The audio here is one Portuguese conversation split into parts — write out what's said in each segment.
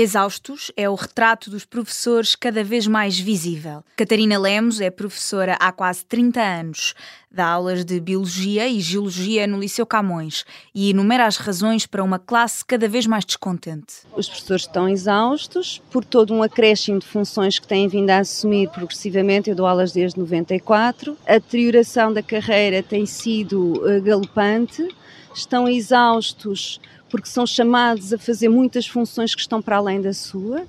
Exaustos é o retrato dos professores cada vez mais visível. Catarina Lemos é professora há quase 30 anos. Dá aulas de Biologia e Geologia no Liceu Camões e enumera as razões para uma classe cada vez mais descontente. Os professores estão exaustos por todo um acréscimo de funções que têm vindo a assumir progressivamente. Eu dou aulas desde 94. A deterioração da carreira tem sido eh, galopante. Estão exaustos porque são chamados a fazer muitas funções que estão para além da sua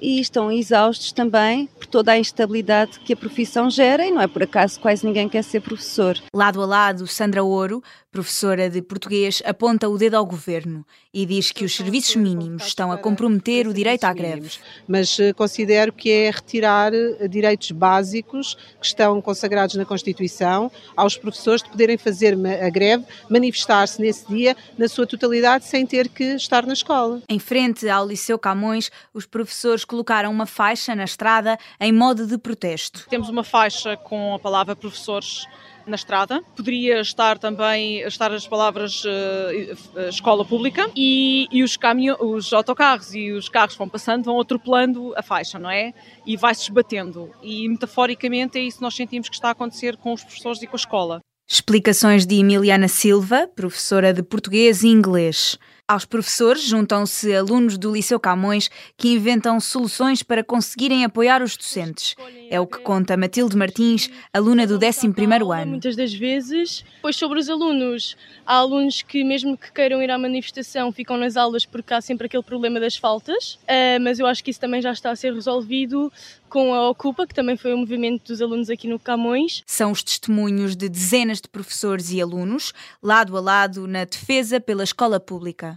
e estão exaustos também por toda a instabilidade que a profissão gera e não é por acaso quase ninguém quer ser professor. Lado a lado, Sandra Ouro, professora de português, aponta o dedo ao governo e diz que os serviços mínimos estão a comprometer o direito à greve. Mas eh, considero que é retirar eh, direitos básicos que estão consagrados na Constituição aos professores de poderem fazer a greve, manifestar-se nesse dia na sua totalidade sem ter que estar na escola. Em frente ao Liceu Camões, os professores colocaram uma faixa na estrada em modo de protesto. Temos uma faixa com a palavra professores na estrada. Poderia estar também estar as palavras uh, escola pública e, e os, caminhos, os autocarros e os carros vão passando, vão atropelando a faixa, não é? E vai-se esbatendo. E metaforicamente é isso que nós sentimos que está a acontecer com os professores e com a escola. Explicações de Emiliana Silva, professora de português e inglês. Aos professores juntam-se alunos do Liceu Camões que inventam soluções para conseguirem apoiar os docentes. É o que conta Matilde Martins, aluna do 11º ano. Muitas das vezes, pois sobre os alunos, há alunos que mesmo que queiram ir à manifestação ficam nas aulas porque há sempre aquele problema das faltas, uh, mas eu acho que isso também já está a ser resolvido com a Ocupa, que também foi o um movimento dos alunos aqui no Camões. São os testemunhos de dezenas de professores e alunos, lado a lado, na defesa pela escola pública.